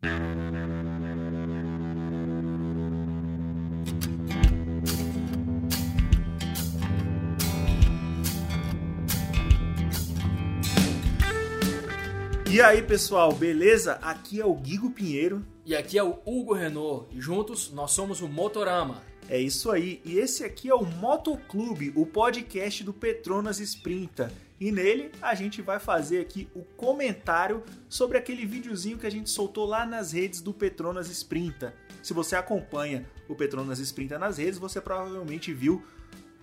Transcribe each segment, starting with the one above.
E aí, pessoal, beleza? Aqui é o Guigo Pinheiro. E aqui é o Hugo Renault. Juntos nós somos o Motorama. É isso aí. E esse aqui é o Motoclube, o podcast do Petronas Sprinta. E nele a gente vai fazer aqui o comentário sobre aquele videozinho que a gente soltou lá nas redes do Petronas Sprinta. Se você acompanha o Petronas Sprinta nas redes, você provavelmente viu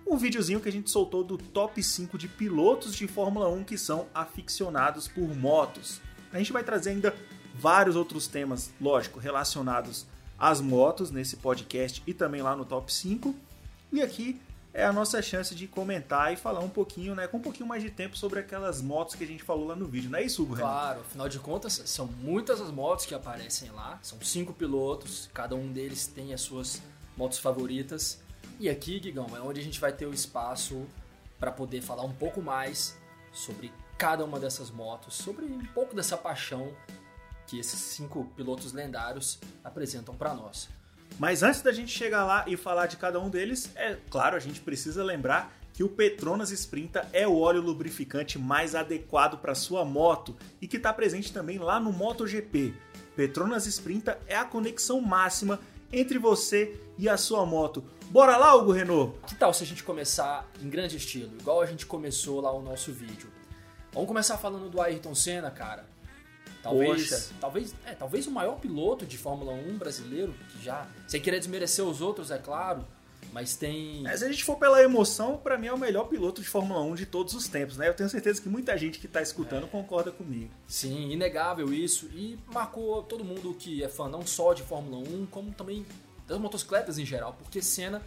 um videozinho que a gente soltou do top 5 de pilotos de Fórmula 1 que são aficionados por motos. A gente vai trazer ainda vários outros temas, lógico, relacionados às motos nesse podcast e também lá no top 5. E aqui é a nossa chance de comentar e falar um pouquinho, né, com um pouquinho mais de tempo sobre aquelas motos que a gente falou lá no vídeo, não é isso, Hugo? Claro, afinal de contas, são muitas as motos que aparecem lá, são cinco pilotos, cada um deles tem as suas motos favoritas. E aqui, Guigão, é onde a gente vai ter o espaço para poder falar um pouco mais sobre cada uma dessas motos, sobre um pouco dessa paixão que esses cinco pilotos lendários apresentam para nós. Mas antes da gente chegar lá e falar de cada um deles, é claro, a gente precisa lembrar que o Petronas Sprinta é o óleo lubrificante mais adequado para sua moto e que está presente também lá no MotoGP. Petronas Sprinta é a conexão máxima entre você e a sua moto. Bora lá, Hugo Renault? Que tal se a gente começar em grande estilo, igual a gente começou lá o nosso vídeo? Vamos começar falando do Ayrton Senna, cara. Talvez, talvez, é, talvez o maior piloto de Fórmula 1 brasileiro, que já, sem querer desmerecer os outros, é claro, mas tem Mas se a gente for pela emoção, para mim é o melhor piloto de Fórmula 1 de todos os tempos, né? Eu tenho certeza que muita gente que tá escutando concorda comigo. Sim, inegável isso. E marcou todo mundo que é fã não só de Fórmula 1, como também das motocicletas em geral, porque Senna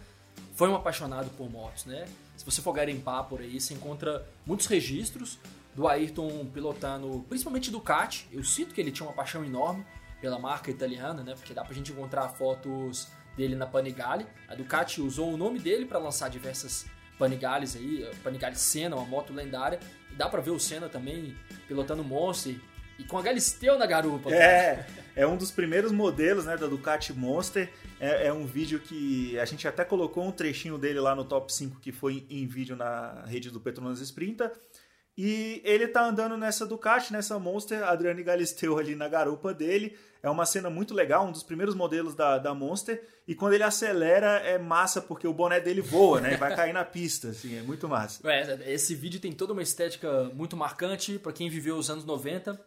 foi um apaixonado por motos, né? Se você for garimpar por aí, você encontra muitos registros do Ayrton pilotando, principalmente Ducati. Eu cito que ele tinha uma paixão enorme pela marca italiana, né? Porque dá pra gente encontrar fotos dele na Panigale. A Ducati usou o nome dele para lançar diversas Panigales aí, a Panigale Senna, uma moto lendária. E dá pra ver o Senna também pilotando Monster e com a Galisteu na garupa. É, é um dos primeiros modelos né, da Ducati Monster. É, é um vídeo que a gente até colocou um trechinho dele lá no top 5 que foi em vídeo na rede do Petronas Sprinta. E ele tá andando nessa Ducati, nessa Monster, Adriane Galisteu ali na garupa dele. É uma cena muito legal, um dos primeiros modelos da, da Monster. E quando ele acelera é massa, porque o boné dele voa, né? Vai cair na pista, assim, é muito massa. É, esse vídeo tem toda uma estética muito marcante para quem viveu os anos 90.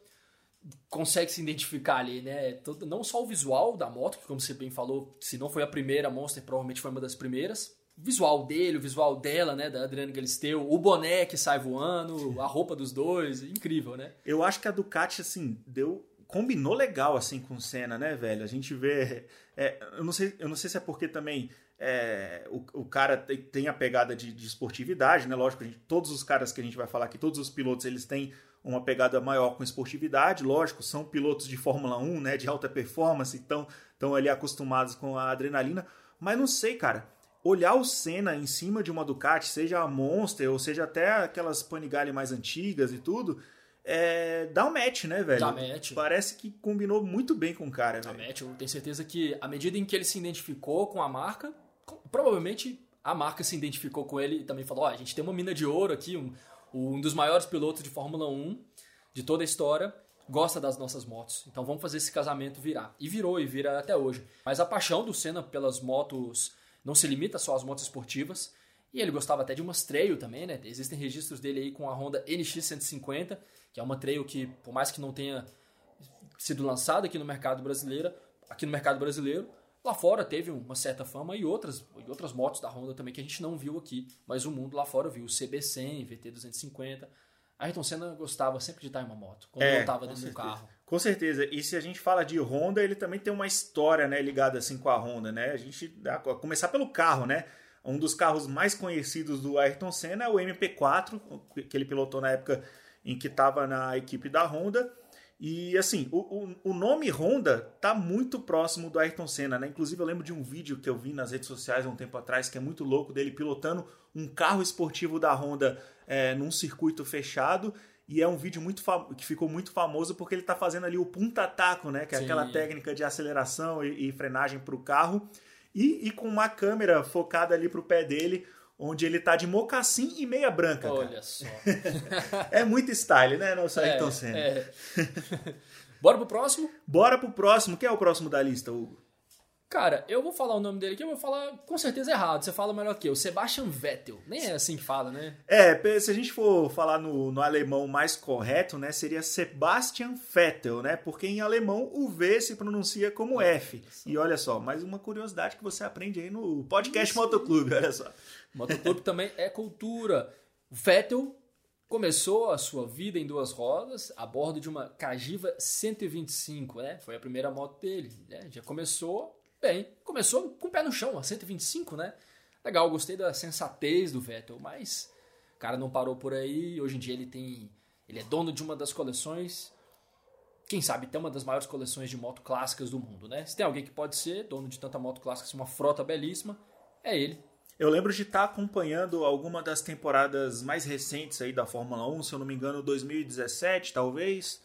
Consegue se identificar ali, né? Não só o visual da moto, que como você bem falou, se não foi a primeira, Monster provavelmente foi uma das primeiras. Visual dele, o visual dela, né? Da Adriane Galisteu, o boné que sai voando, a roupa dos dois, incrível, né? Eu acho que a Ducati, assim, deu. Combinou legal, assim, com o Senna, né, velho? A gente vê. é, eu, não sei, eu não sei se é porque também é, o, o cara tem, tem a pegada de, de esportividade, né? Lógico, gente- todos os caras que a gente vai falar aqui, todos os pilotos, eles têm uma pegada maior com esportividade, lógico, são pilotos de Fórmula 1, né? De alta performance, então estão ali acostumados com a adrenalina. Mas não sei, cara. Olhar o Senna em cima de uma Ducati, seja a Monster ou seja até aquelas Panigale mais antigas e tudo, é, dá um match, né, velho? Dá match. Parece que combinou muito bem com o cara, A velho. Matt, eu tenho certeza que à medida em que ele se identificou com a marca, provavelmente a marca se identificou com ele e também falou: ó, a gente tem uma mina de ouro aqui, um, um dos maiores pilotos de Fórmula 1 de toda a história, gosta das nossas motos. Então vamos fazer esse casamento virar. E virou, e vira até hoje. Mas a paixão do Senna pelas motos não se limita só às motos esportivas. E ele gostava até de umas trail também, né? Existem registros dele aí com a Honda NX150, que é uma trail que, por mais que não tenha sido lançada aqui no mercado brasileiro, aqui no mercado brasileiro, lá fora teve uma certa fama e outras, e outras motos da Honda também que a gente não viu aqui, mas o mundo lá fora viu, o CB100, VT250. Ayrton Senna gostava sempre de estar em uma moto, quando É, não estava dentro do carro. Com certeza. E se a gente fala de Honda, ele também tem uma história, né, ligada assim com a Honda, né? A gente a começar pelo carro, né? Um dos carros mais conhecidos do Ayrton Senna é o MP4, que ele pilotou na época em que estava na equipe da Honda. E assim, o, o, o nome Honda tá muito próximo do Ayrton Senna, né? Inclusive eu lembro de um vídeo que eu vi nas redes sociais há um tempo atrás, que é muito louco, dele pilotando um carro esportivo da Honda é, num circuito fechado. E é um vídeo muito que ficou muito famoso porque ele está fazendo ali o punta-taco, né? Que é Sim. aquela técnica de aceleração e, e frenagem para o carro. E, e, com uma câmera focada ali para o pé dele, onde ele tá de mocassim e meia branca. Olha cara. só. é muito style, né, não é, então Senna? É. Bora pro próximo? Bora pro próximo. Quem é o próximo da lista, Hugo? Cara, eu vou falar o nome dele aqui, eu vou falar com certeza errado. Você fala melhor que eu. Sebastian Vettel. Nem é assim que fala, né? É, se a gente for falar no, no alemão mais correto, né, seria Sebastian Vettel, né? Porque em alemão o V se pronuncia como F. E olha só, mais uma curiosidade que você aprende aí no podcast Motoclube, olha só. Motoclube também é cultura. Vettel começou a sua vida em duas rodas a bordo de uma Cagiva 125, né? Foi a primeira moto dele. Né? Já começou Bem, começou com o pé no chão, a 125, né? Legal, gostei da sensatez do Vettel, mas o cara não parou por aí. Hoje em dia ele tem. Ele é dono de uma das coleções. Quem sabe tem uma das maiores coleções de moto clássicas do mundo, né? Se tem alguém que pode ser dono de tanta moto clássica, assim, uma frota belíssima, é ele. Eu lembro de estar acompanhando alguma das temporadas mais recentes aí da Fórmula 1, se eu não me engano, 2017, talvez.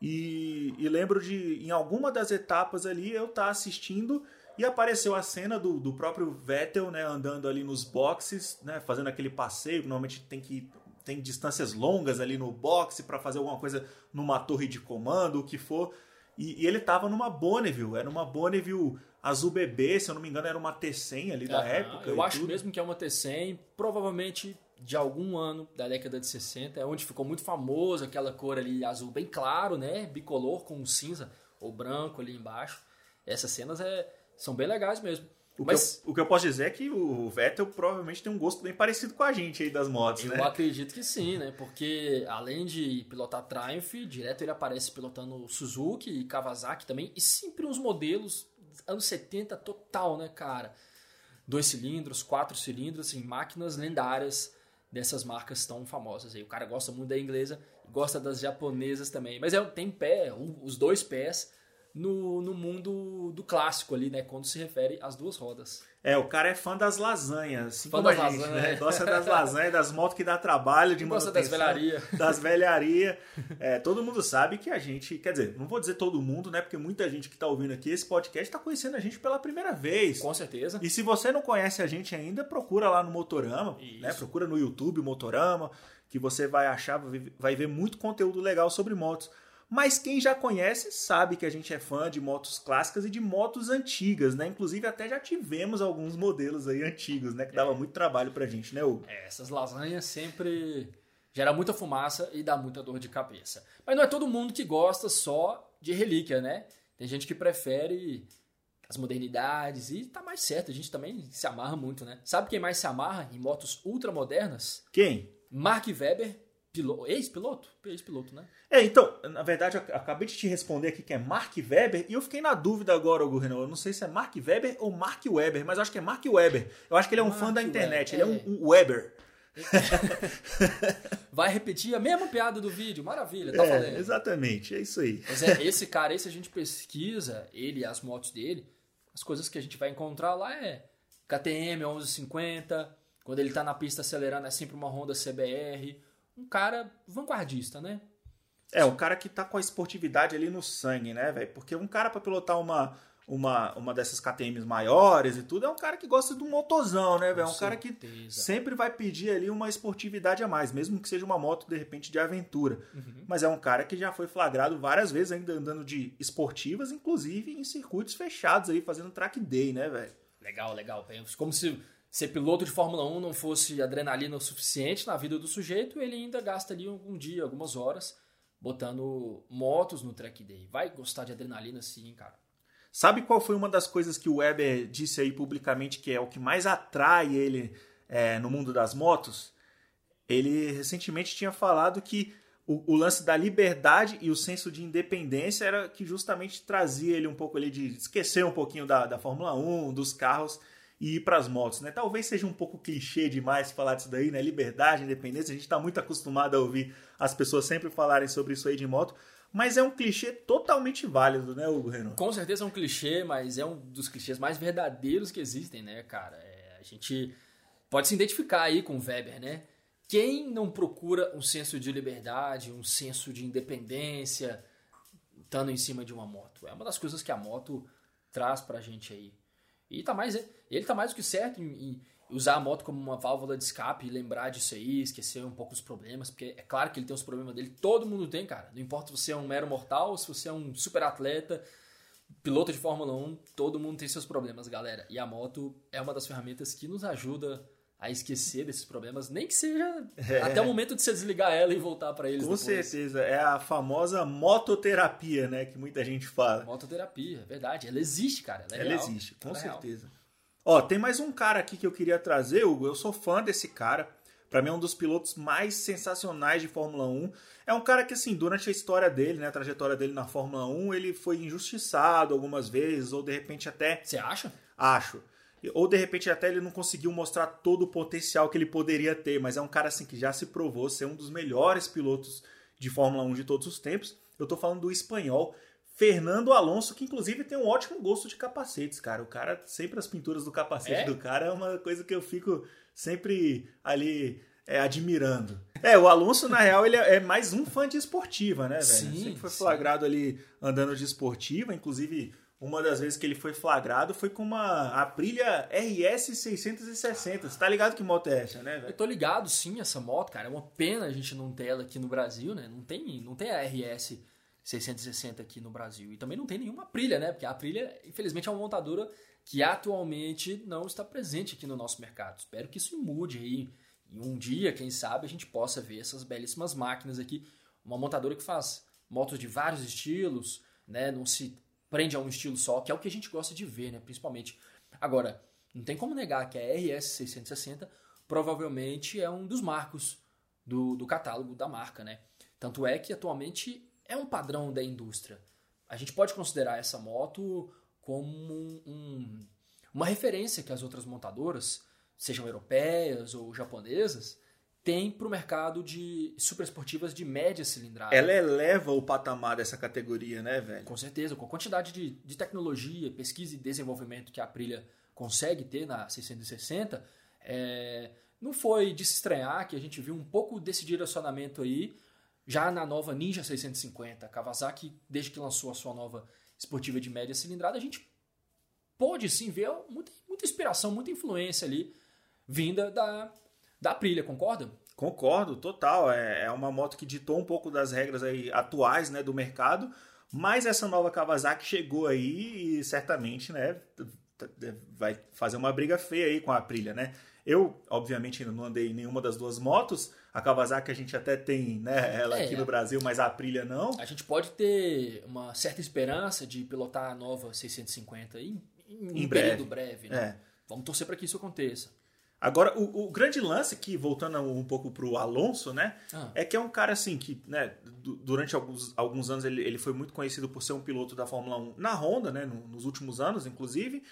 E, e, lembro de, em alguma das etapas ali, eu estar tá assistindo e apareceu a cena do, do próprio Vettel, né, andando ali nos boxes, né, fazendo aquele passeio. Normalmente tem que tem distâncias longas ali no boxe para fazer alguma coisa numa torre de comando, o que for. E, e ele estava numa Bonneville, era uma Bonneville azul bebê, se eu não me engano, era uma T100 ali da época. Eu acho tudo. mesmo que é uma T100, provavelmente de algum ano da década de 60, é onde ficou muito famoso aquela cor ali azul bem claro, né? Bicolor com cinza ou branco ali embaixo. Essas cenas é, são bem legais mesmo. O, Mas, que eu, o que eu posso dizer é que o Vettel provavelmente tem um gosto bem parecido com a gente aí das motos, eu né? Eu acredito que sim, né? Porque além de pilotar Triumph, direto ele aparece pilotando Suzuki e Kawasaki também, e sempre uns modelos anos 70 total, né, cara? Dois cilindros, quatro cilindros, em máquinas lendárias dessas marcas tão famosas. Aí o cara gosta muito da inglesa, gosta das japonesas também. Mas é, tem pé, um, os dois pés no, no mundo do clássico ali, né? Quando se refere às duas rodas. É, o cara é fã das lasanhas, assim fã como das a gente, lasanhas. né? Gosta das lasanhas, das motos que dá trabalho de Gosta das velharias. Das velharias. É, todo mundo sabe que a gente, quer dizer, não vou dizer todo mundo, né? Porque muita gente que tá ouvindo aqui esse podcast está conhecendo a gente pela primeira vez. Com certeza. E se você não conhece a gente ainda, procura lá no Motorama, Isso. né? Procura no YouTube Motorama, que você vai achar, vai ver muito conteúdo legal sobre motos. Mas quem já conhece sabe que a gente é fã de motos clássicas e de motos antigas, né? Inclusive até já tivemos alguns modelos aí antigos, né? Que dava é. muito trabalho pra gente, né, Hugo? É, essas lasanhas sempre gera muita fumaça e dá muita dor de cabeça. Mas não é todo mundo que gosta só de relíquia, né? Tem gente que prefere as modernidades e tá mais certo, a gente também se amarra muito, né? Sabe quem mais se amarra em motos ultramodernas? Quem? Mark Webber Ex-piloto? Ex-piloto, né? É, então, na verdade, eu acabei de te responder aqui que é Mark Webber e eu fiquei na dúvida agora, Hugo Renan. Eu não sei se é Mark Webber ou Mark Weber, mas eu acho que é Mark Weber. Eu acho que ele é um Mark fã da internet, Weber. ele é um, um Weber. Vai repetir a mesma piada do vídeo, maravilha, tá é, Exatamente, é isso aí. Mas é, esse cara, esse a gente pesquisa, ele e as motos dele, as coisas que a gente vai encontrar lá é KTM 1150, quando ele tá na pista acelerando é sempre uma Honda CBR, um cara vanguardista, né? É, um cara que tá com a esportividade ali no sangue, né, velho? Porque um cara para pilotar uma, uma, uma dessas KTMs maiores e tudo é um cara que gosta do motozão, né, velho? É um cara que sempre vai pedir ali uma esportividade a mais, mesmo que seja uma moto, de repente, de aventura. Uhum. Mas é um cara que já foi flagrado várias vezes ainda andando de esportivas, inclusive em circuitos fechados aí, fazendo track day, né, velho? Legal, legal. Como se ser piloto de Fórmula 1 não fosse adrenalina o suficiente na vida do sujeito, ele ainda gasta ali um dia, algumas horas, botando motos no track day. Vai gostar de adrenalina sim, cara. Sabe qual foi uma das coisas que o Weber disse aí publicamente que é o que mais atrai ele é, no mundo das motos? Ele recentemente tinha falado que o, o, lance da liberdade e o senso de independência era que justamente trazia ele um pouco ali de esquecer um pouquinho da, da Fórmula 1, dos carros e ir para as motos, né? Talvez seja um pouco clichê demais falar disso daí, né? Liberdade, independência, a gente está muito acostumado a ouvir as pessoas sempre falarem sobre isso aí de moto, mas é um clichê totalmente válido, né, Hugo Renan? Com certeza é um clichê, mas é um dos clichês mais verdadeiros que existem, né, cara? É, a gente pode se identificar aí com o Weber, né? quem não procura um senso de liberdade, um senso de independência, estando em cima de uma moto? É uma das coisas que a moto traz pra gente aí. E tá mais, ele tá mais do que certo em, em usar a moto como uma válvula de escape lembrar disso aí, esquecer um pouco os problemas, porque é claro que ele tem os problemas dele, todo mundo tem, cara. Não importa se você é um mero mortal, se você é um super atleta, piloto de Fórmula 1, todo mundo tem seus problemas, galera. E a moto é uma das ferramentas que nos ajuda a esquecer desses problemas, nem que seja é. até o momento de você desligar ela e voltar para eles. Com depois. certeza, é a famosa mototerapia, né, que muita gente fala. Mototerapia, é verdade. Ela existe, cara. Ela, é ela existe, com ela é certeza. É Ó, tem mais um cara aqui que eu queria trazer, Hugo. Eu sou fã desse cara. Para mim é um dos pilotos mais sensacionais de Fórmula 1. É um cara que, assim, durante a história dele, né, a trajetória dele na Fórmula 1, ele foi injustiçado algumas vezes, ou de repente até. Você acha? Acho. Ou de repente até ele não conseguiu mostrar todo o potencial que ele poderia ter, mas é um cara assim que já se provou ser um dos melhores pilotos de Fórmula 1 de todos os tempos. Eu tô falando do espanhol Fernando Alonso, que inclusive tem um ótimo gosto de capacetes, cara. O cara, sempre as pinturas do capacete é? do cara é uma coisa que eu fico sempre ali é, admirando. É, o Alonso, na real, ele é, mais um fã de esportiva, né, velho? Sim, sempre foi flagrado sim. ali andando de esportiva, inclusive uma das vezes que ele foi flagrado foi com uma Aprilia RS 660. Você tá ligado que moto é essa, né? Eu tô ligado, sim, essa moto, cara. É uma pena a gente não ter ela aqui no Brasil, né? Não tem, não tem a RS 660 aqui no Brasil. E também não tem nenhuma Aprilia, né? Porque a Aprilia, infelizmente, é uma montadora que atualmente não está presente aqui no nosso mercado. Espero que isso mude aí. E um dia, quem sabe, a gente possa ver essas belíssimas máquinas aqui. Uma montadora que faz motos de vários estilos, né? Não se prende a um estilo só, que é o que a gente gosta de ver, né? Principalmente. Agora, não tem como negar que a RS 660 provavelmente é um dos marcos do, do catálogo da marca, né? Tanto é que atualmente é um padrão da indústria. A gente pode considerar essa moto como um, uma referência que as outras montadoras, sejam europeias ou japonesas, têm para o mercado de superesportivas de média cilindrada. Ela eleva o patamar dessa categoria, né, velho? Com certeza, com a quantidade de, de tecnologia, pesquisa e desenvolvimento que a Aprilia consegue ter na 660, é, não foi de se estranhar que a gente viu um pouco desse direcionamento aí já na nova Ninja 650, Kawasaki, desde que lançou a sua nova esportiva de média cilindrada, a gente pôde sim ver muita, muita inspiração, muita influência ali vinda da, da Aprilia, concorda? Concordo, total. É, é uma moto que ditou um pouco das regras aí atuais né, do mercado, mas essa nova Kawasaki chegou aí e certamente né, vai fazer uma briga feia aí com a Aprilia, né? Eu, obviamente, ainda não andei em nenhuma das duas motos, a Kawasaki a gente até tem né, ela é, aqui no Brasil, mas a Aprilia não. A gente pode ter uma certa esperança de pilotar a nova 650 em, em, em um breve. período breve. Né? É. Vamos torcer para que isso aconteça. Agora, o, o, grande lance aqui, voltando um pouco pro Alonso, né? Ah. É que é um cara assim que, né, durante alguns, alguns anos ele, ele foi muito conhecido por ser um piloto da Fórmula 1 na Honda, né? Nos últimos anos, inclusive.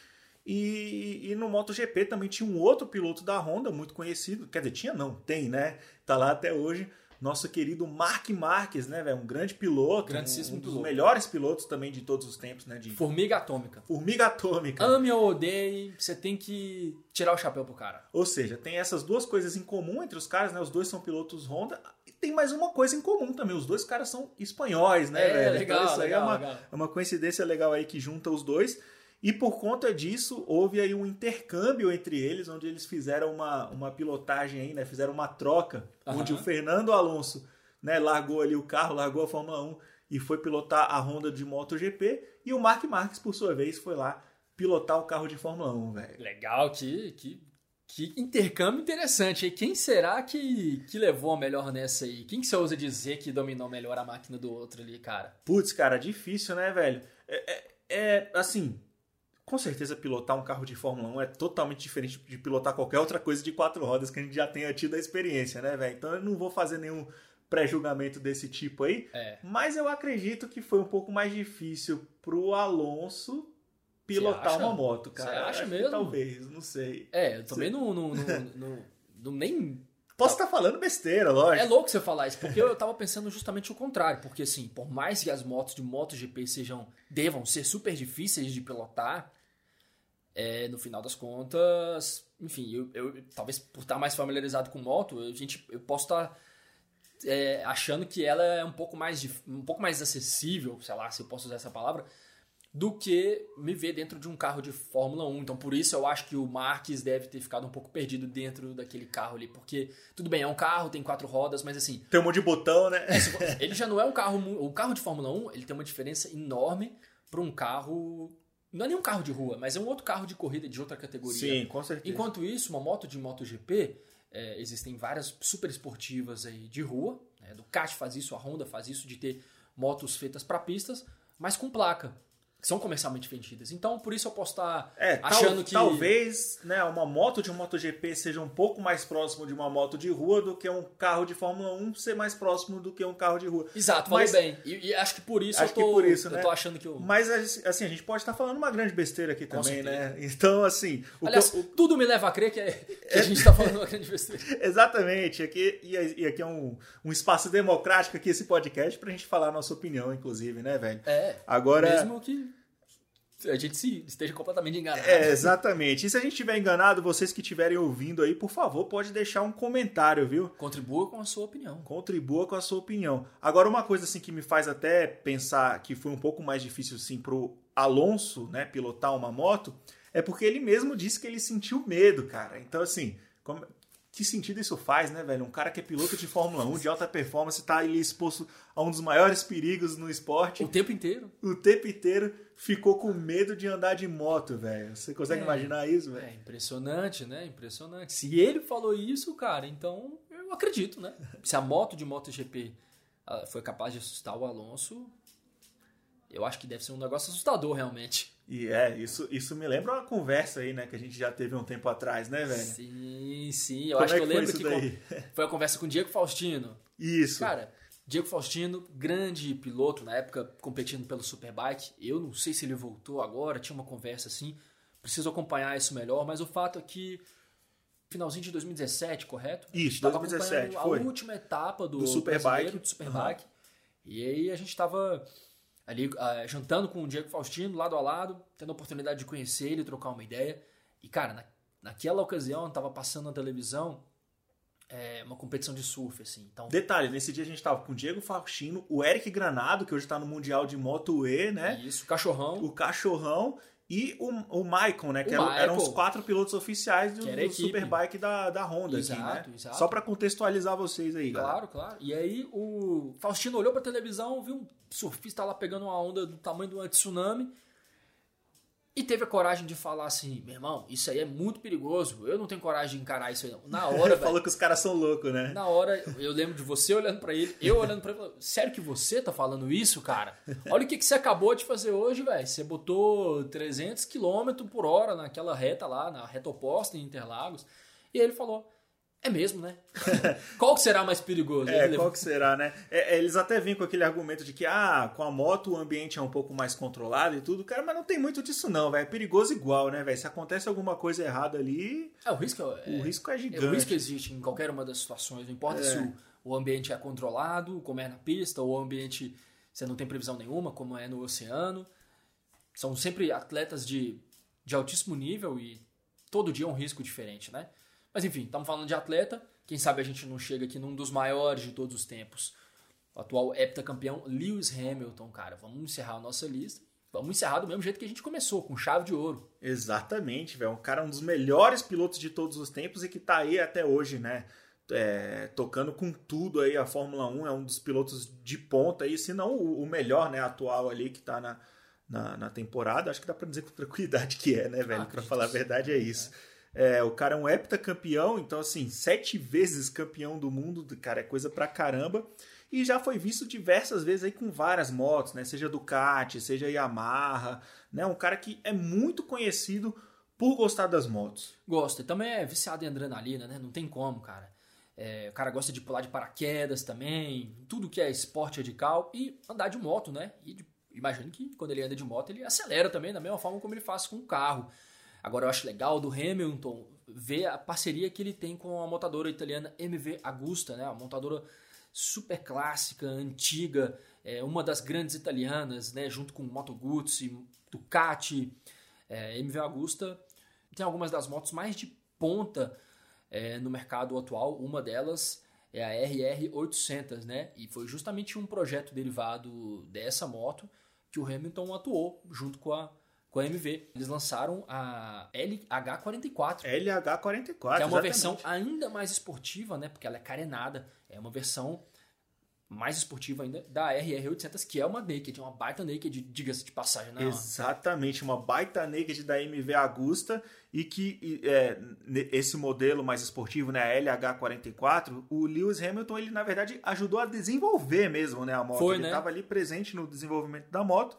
E, e, no MotoGP também tinha um outro piloto da Honda, muito conhecido. Quer dizer, tinha não, tem, né? Tá lá até hoje. Nosso querido Mark Marques, né, velho? Um grande piloto. Grandíssimo um, um dos piloto. melhores pilotos também de todos os tempos, né? De... Formiga atômica. Formiga atômica. Ame ou odeie, você tem que tirar o chapéu pro cara. Ou seja, tem essas duas coisas em comum entre os caras, né? Os dois são pilotos Honda. E tem mais uma coisa em comum também. Os dois caras são espanhóis, né, é, velho? Legal, então, isso legal, aí é uma, legal. é uma coincidência legal aí que junta os dois. E por conta disso, houve aí um intercâmbio entre eles, onde eles fizeram uma, uma pilotagem aí, né? Fizeram uma troca, uhum. onde o Fernando Alonso né, largou ali o carro, largou a Fórmula 1 e foi pilotar a Honda de MotoGP. E o Mark Marques, por sua vez, foi lá pilotar o carro de Fórmula 1, velho. Legal, que, que, que intercâmbio interessante. E quem será que, que levou a melhor nessa aí? Quem que você ousa dizer que dominou melhor a máquina do outro ali, cara? Putz, cara, difícil, né, velho? É, é, é assim, com certeza pilotar um carro de Fórmula 1 é totalmente diferente de pilotar qualquer outra coisa de quatro rodas que a gente já tenha tido a experiência, né, velho? Então eu não vou fazer nenhum pré-julgamento desse tipo aí, é. mas eu acredito que foi um pouco mais difícil pro Alonso pilotar uma moto, cara. Você acha mesmo? talvez, não sei. É, eu também não, não, não nem Posso estar tá falando besteira, lógico. É louco você falar isso, porque eu tava pensando justamente o contrário. Porque, assim, por mais que as motos de MotoGP sejam, devam ser super difíceis de pilotar, é, no final das contas, enfim, eu, eu, talvez por estar mais familiarizado com moto, a gente, eu posso estar é, achando que ela é um pouco mais um pouco mais acessível, sei lá, se eu posso usar essa palavra, do que me ver dentro de um carro de Fórmula 1. Então, por isso eu acho que o Marques deve ter ficado um pouco perdido dentro daquele carro ali, porque tudo bem, é um carro, tem quatro rodas, mas assim, Tem um monte de botão, né? ele já não é um carro, o carro de Fórmula 1, ele tem uma diferença enorme para um carro, não é nem um carro de rua, mas é um outro carro de corrida de outra categoria. Sim, com certeza. Enquanto isso, uma moto de MotoGP, é, existem várias super esportivas aí de rua. Né? Do Ducati faz isso, a Honda faz isso, de ter motos feitas para pistas, mas com placa, são comercialmente vendidas. Então, por isso eu posso estar É, tal- achando que... talvez né, uma moto de um MotoGP seja um pouco mais próximo de uma moto de rua do que um carro de Fórmula 1 ser mais próximo do que um carro de rua. Exato, Mas- bem. E, e acho que por isso Acho eu que tô, por isso, eu né? tô achando que eu... Mas assim, a gente pode estar falando uma grande besteira aqui também, né? Então, assim, Aliás, que eu- tudo me leva a crer que, é- que a gente tá falando uma grande besteira. Exatamente. Aqui, e, e aqui é um, um espaço democrático aqui, esse podcast, pra gente falar a nossa opinião, inclusive, né, velho? É, Agora. mesmo que a gente se esteja completamente enganado. É, exatamente. E se a gente tiver enganado, vocês que estiverem ouvindo aí, por favor, pode deixar um comentário, viu? Contribua com a sua opinião. Contribua com a sua opinião. Agora, uma coisa assim que me faz até pensar que foi um pouco mais difícil assim pro Alonso, né, pilotar uma moto, é porque ele mesmo disse que ele sentiu medo, cara. Então, assim, como- que sentido isso faz, né, velho? Um cara que é piloto de Fórmula 1, de alta performance, tá ali exposto a um dos maiores perigos no esporte, O tempo inteiro. o tempo inteiro ficou com medo de andar de moto, velho. Você consegue É. imaginar isso, velho? É impressionante, né? Impressionante. Se ele falou isso, cara, então eu acredito, né? Se a moto de MotoGP ah, foi capaz de assustar o Alonso, eu acho que deve ser um negócio assustador, realmente. E é, isso, isso me lembra uma conversa aí, né, que a gente já teve um tempo atrás, né, velho? Sim, sim. Eu Como acho é que eu lembro que daí? foi a conversa com o Diego Faustino. Isso. Cara, Diego Faustino, grande piloto na época, competindo pelo Superbike. Eu não sei se ele voltou agora, tinha uma conversa assim. Preciso acompanhar isso melhor, mas o fato é que finalzinho de 2017, correto? Isso, Tava 2017, acompanhando foi. A última etapa do, Do Superbike. do Superbike. E aí a gente tava ali ah, jantando com o Diego Faustino, lado a lado, tendo a oportunidade de conhecer ele, trocar uma ideia. E cara, na, naquela ocasião tava passando na televisão é, uma competição de surf, assim. Então, Detalhe, nesse dia a gente tava com o Diego Faustino, o Eric Granado, que hoje tá no Mundial de Moto E, né? isso, cachorrão. O Cachorrão e o, o Maicon, né? Que O eram, eram Michael. os quatro pilotos oficiais do, era do. Superbike da, da Honda Exato, aqui, né? exato. Só pra contextualizar vocês aí, galera. Claro, claro. E aí o Faustino olhou pra televisão, viu um surfista lá pegando uma onda do tamanho de uma tsunami e teve a coragem de falar assim, meu irmão, isso aí é muito perigoso, eu não tenho coragem de encarar isso aí não. Na hora, Falou que os caras são loucos, né? na hora eu lembro de você olhando pra ele, eu olhando pra ele, sério que você tá falando isso, cara? Olha o que, que você acabou de fazer hoje, velho. Você botou 300 km por hora naquela reta lá, na reta oposta em Interlagos. E ele falou, é mesmo, né? Qual que será mais perigoso? É, qual que será, né? É, é, eles até vêm com aquele argumento de que, ah, com a moto o ambiente é um pouco mais controlado e tudo, cara, mas não tem muito disso não, velho. É perigoso igual, né, velho? Se acontece alguma coisa errada ali, É, o risco é, o risco é é, gigante. o risco existe em qualquer uma das situações. Não importa É. se o, o ambiente é controlado, como é na pista, ou o ambiente você não tem previsão nenhuma, como é no oceano. São sempre atletas de, de altíssimo nível e todo dia é um risco diferente, né? Mas enfim, estamos falando de atleta. Quem sabe a gente não chega aqui num dos maiores de todos os tempos. O atual heptacampeão Lewis Hamilton, cara. Vamos encerrar a nossa lista. Vamos encerrar do mesmo jeito que a gente começou, com chave de ouro. Exatamente, velho. Um cara, um dos melhores pilotos de todos os tempos e que tá aí até hoje, né? É, tocando com tudo aí a Fórmula 1, é um dos pilotos de ponta aí, se não o, o melhor, né, atual ali que tá na, na, na temporada. Acho que dá pra dizer com tranquilidade que é, né, velho? pra acredito falar a verdade, é isso. É, o cara é um heptacampeão, então, assim, sete vezes campeão do mundo, cara, é coisa pra caramba. E já foi visto diversas vezes aí com várias motos, né? Seja Ducati, seja Yamaha, né? Um cara que é muito conhecido por gostar das motos. Gosta. Também é viciado em adrenalina, né? Não tem como, cara. É, o cara gosta de pular de paraquedas também, tudo que é esporte radical e andar de moto, né? E de, imagino que quando ele anda de moto ele acelera também, da mesma forma como ele faz com o carro. Agora eu acho legal do Hamilton ver a parceria que ele tem com a montadora italiana MV Agusta, né? Uma montadora super clássica, antiga, é uma das grandes italianas, né? Junto com Moto Guzzi, Ducati, é, MV Agusta tem algumas das motos mais de ponta é, no mercado atual. Uma delas é a RR800, né? E foi justamente um projeto derivado dessa moto que o Hamilton atuou junto com a, com a MV. Eles lançaram a LH44. LH44, Que é uma exatamente. versão ainda mais esportiva, né? Porque ela é carenada. É uma versão mais esportiva ainda da RR800, que é uma naked, uma baita naked, diga-se de passagem, né? Exatamente, uma baita naked da MV Agusta e que é, esse modelo mais esportivo, né, a LH44, o Lewis Hamilton, ele na verdade ajudou a desenvolver mesmo, né, a moto. Foi, ele né? estava ali presente no desenvolvimento da moto.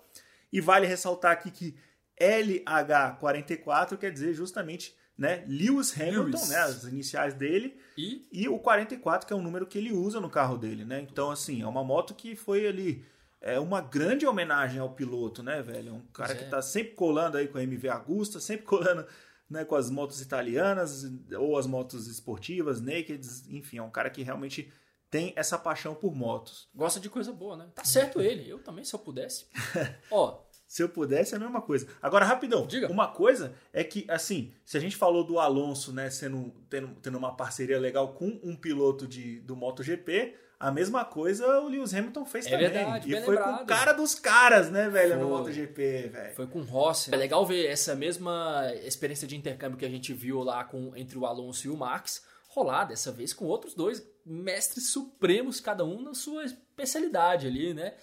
E vale ressaltar aqui que LH44 quer dizer justamente, né, Lewis Hamilton, Lewis. né, as iniciais dele, E e o 44, que é o número que ele usa no carro dele, né? Então, assim, é uma moto que foi ali. É uma grande homenagem ao piloto, né, velho? Um cara é. que tá sempre colando aí com a MV Agusta, sempre colando né, com as motos italianas ou as motos esportivas, nakeds, enfim, é um cara que realmente tem essa paixão por motos. gosta de coisa boa, né? Tá certo ele. Eu também, se eu pudesse. Ó, Se eu pudesse, é a mesma coisa. Agora, rapidão, Diga. uma coisa é que, assim, se a gente falou do Alonso, né, sendo, tendo, tendo uma parceria legal com um piloto de, do MotoGP, a mesma coisa o Lewis Hamilton fez É também. verdade, e foi com lembrado. o cara dos caras, né, velho, no Foi. MotoGP, velho. Foi com o Rossi. É legal ver essa mesma experiência de intercâmbio que a gente viu lá com, entre o Alonso e o Max rolar dessa vez com outros dois mestres supremos, cada um na sua especialidade ali, né?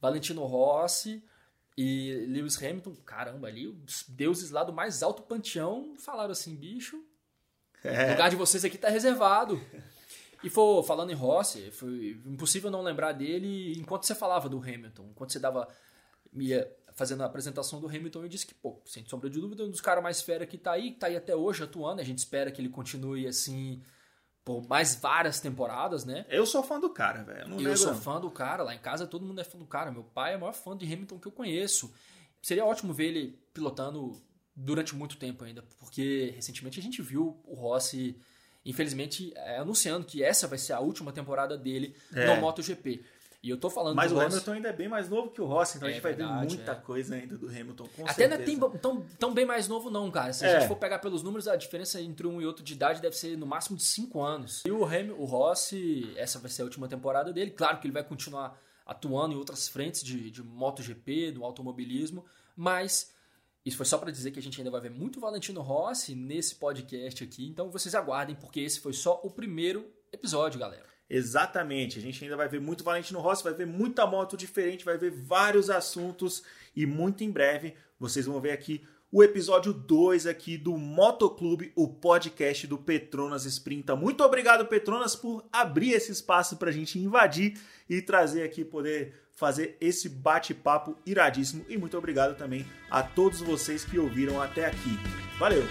Valentino Rossi e Lewis Hamilton. Caramba, ali os deuses lá do mais alto panteão falaram assim, bicho, o É, lugar de vocês aqui tá reservado. E foi, falando em Rossi, foi impossível não lembrar dele enquanto você falava do Hamilton. Enquanto você dava. ia fazendo a apresentação do Hamilton, eu disse que, pô, sem sombra de dúvida, um dos caras mais fera que tá aí, que tá aí até hoje atuando. A gente espera que ele continue assim por mais várias temporadas, né? eu sou fã do cara, velho. eu eu sou não. fã do cara, lá em casa todo mundo é fã do cara. Meu pai é o maior fã de Hamilton que eu conheço. Seria ótimo ver ele pilotando durante muito tempo ainda, porque recentemente a gente viu o Rossi, infelizmente, é, anunciando que essa vai ser a última temporada dele É. no MotoGP. E eu tô falando Mas o Rossi- Hamilton ainda é bem mais novo que o Rossi, então a É gente vai ver verdade, muita é. coisa ainda do Hamilton, com Até não é certeza. tem- tão, tão bem mais novo, não, cara. Se a É. gente for pegar pelos números, a diferença entre um e outro de idade deve ser no máximo de 5 anos. E o, Ham, o Rossi, essa vai ser a última temporada dele. Claro que ele vai continuar atuando em outras frentes de, de MotoGP, do automobilismo, mas isso foi só pra dizer que a gente ainda vai ver muito Valentino Rossi nesse podcast aqui. Então vocês aguardem, porque esse foi só o primeiro episódio, galera. Exatamente. A gente ainda vai ver muito Valentino Rossi, vai ver muita moto diferente, vai ver vários assuntos e muito em breve vocês vão ver aqui o episódio 2 aqui do Motoclube, o podcast do Petronas Sprinta. Muito obrigado, Petronas, por abrir esse espaço para a gente invadir e trazer aqui, poder fazer esse bate-papo iradíssimo. E muito obrigado também a todos vocês que ouviram até aqui. Valeu!